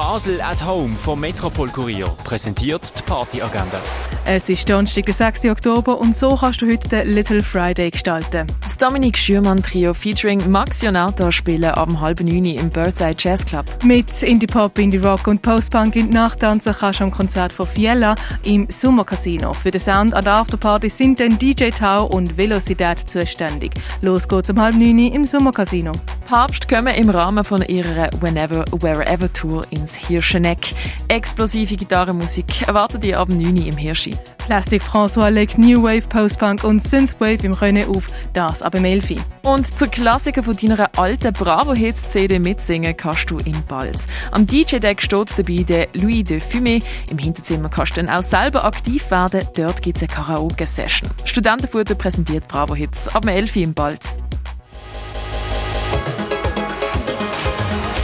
Basel at Home vom Metropol Kurier präsentiert die Partyagenda. Es ist Donnerstag, der 6. Oktober und so kannst du heute den Little Friday gestalten. Das Dominik Schürmann Trio featuring Max Jonata spielen ab halb neun im Birdside Jazz Club. Mit Indie-Pop, Indie-Rock und Post-Punk in die Nachtanzen kannst du am Konzert von Fiella im Sommercasino. Für den Sound an der Afterparty sind dann DJ Tau und Velocität zuständig. Los geht's um halb neun im Sommercasino. Papst kommen im Rahmen von ihrer Whenever, Wherever Tour ins Hirscheneck. Explosive Gitarrenmusik erwartet ihr ab 9 Uhr im Hirschi. Plastic François legt New Wave, Post-Punk und Synthwave im Rennen auf, das ab im Elfi. Und zur Klassiker von deiner alten Bravo-Hits-CD mitsingen kannst du im Balz. Am DJ-Deck steht dabei der Louis de Fumé. Im Hinterzimmer kannst du dann auch selber aktiv werden. Dort gibt es eine Karaoke-Session. Studentenfutter präsentiert Bravo-Hits ab dem Elfi im Balz.